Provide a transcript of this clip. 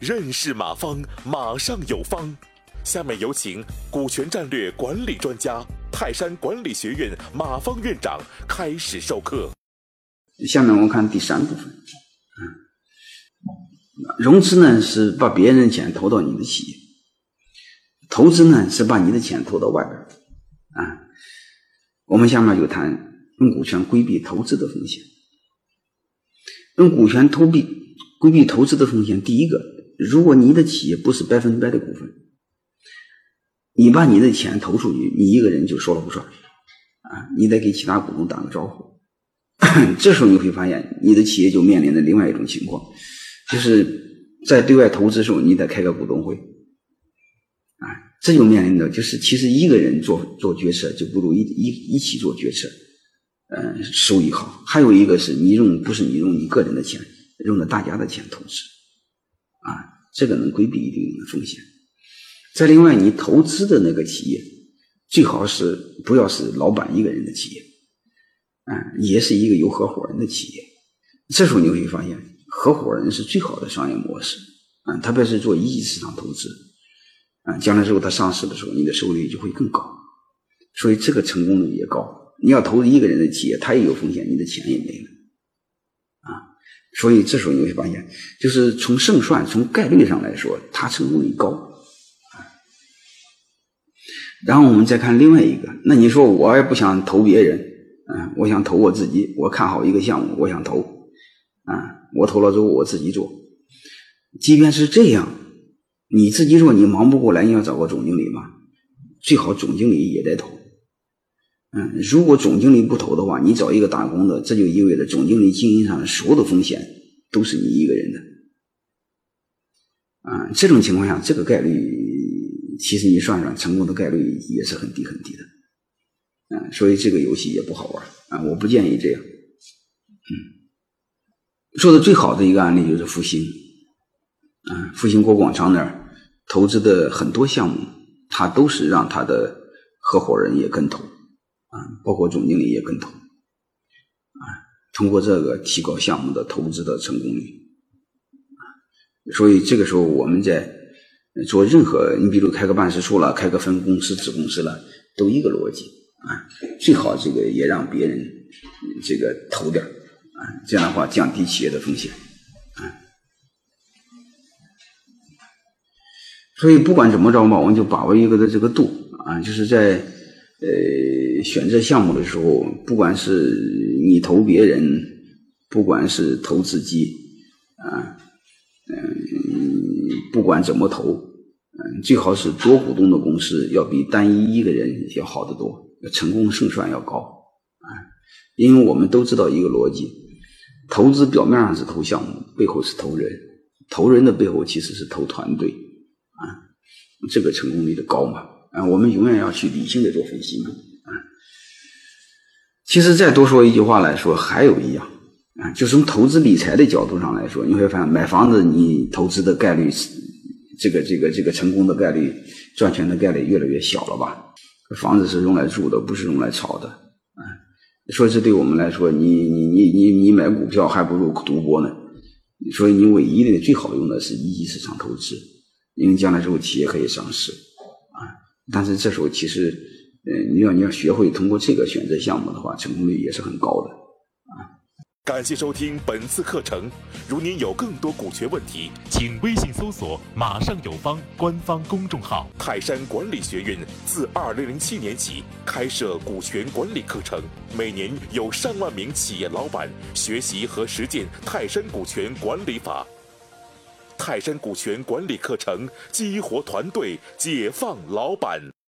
认识马方，马上有方。下面有请股权战略管理专家、泰山管理学院马方院长开始授课。下面我们看第三部分。嗯，融资呢是把别人的钱投到你的企业，投资呢是把你的钱投到外边。啊，我们下面就谈用股权规避投资的风险。用股权投避规避投资的风险，第一个。如果你的企业不是百分之百的股份，你把你的钱投出去，你一个人就说了不算啊！你得给其他股东打个招呼。这时候你会发现，你的企业就面临着另外一种情况，就是在对外投资的时候，你得开个股东会啊！这就面临着，就是其实一个人做做决策就不如一一一起做决策，嗯，收益好。还有一个是你用不是你用你个人的钱，用的大家的钱投资啊。这个能规避一定的风险。再另外，你投资的那个企业最好是不要是老板一个人的企业，啊，也是一个有合伙人的企业。这时候你会发现，合伙人是最好的商业模式，啊，特别是做一级市场投资，啊，将来之后他上市的时候，你的收益率就会更高，所以这个成功率也高。你要投资一个人的企业，他也有风险，你的钱也没了啊。所以这时候你会发现，就是从胜算、从概率上来说，他成功率高啊。然后我们再看另外一个，那你说我也不想投别人，嗯，我想投我自己，我看好一个项目，我想投，啊，我投了之后我自己做。即便是这样，你自己做你忙不过来，你要找个总经理嘛，最好总经理也得投。嗯，如果总经理不投的话，你找一个打工的，这就意味着总经理经营上的所有的风险都是你一个人的。啊，这种情况下，这个概率其实你算算，成功的概率也是很低很低的。嗯，所以这个游戏也不好玩啊，我不建议这样。嗯，做的最好的一个案例就是复兴，啊，复兴国广场那儿投资的很多项目，他都是让他的合伙人也跟投。啊，包括总经理也跟投，啊，通过这个提高项目的投资的成功率，所以这个时候我们在做任何，你比如开个办事处了，开个分公司、子公司了，都一个逻辑啊，最好这个也让别人这个投点啊，这样的话降低企业的风险，啊，所以不管怎么着吧，我们就把握一个的这个度啊，就是在呃。选择项目的时候，不管是你投别人，不管是投自己，啊，嗯，不管怎么投，嗯，最好是多股东的公司要比单一一个人要好得多，成功胜算要高，啊，因为我们都知道一个逻辑，投资表面上是投项目，背后是投人，投人的背后其实是投团队，啊，这个成功率的高嘛，啊，我们永远要去理性的做分析嘛。啊其实再多说一句话来说，还有一样啊，就从投资理财的角度上来说，你会发现买房子你投资的概率，这个这个这个成功的概率、赚钱的概率越来越小了吧？房子是用来住的，不是用来炒的啊。说这对我们来说，你你你你你买股票还不如赌博呢。所以你唯一的最好用的是一级市场投资，因为将来之后企业可以上市。但是这时候其实。嗯，你要你要学会通过这个选择项目的话，成功率也是很高的啊。感谢收听本次课程。如您有更多股权问题，请微信搜索“马上有方”官方公众号。泰山管理学院自二零零七年起开设股权管理课程，每年有上万名企业老板学习和实践泰山股权管理法。泰山股权管理课程激活团队，解放老板。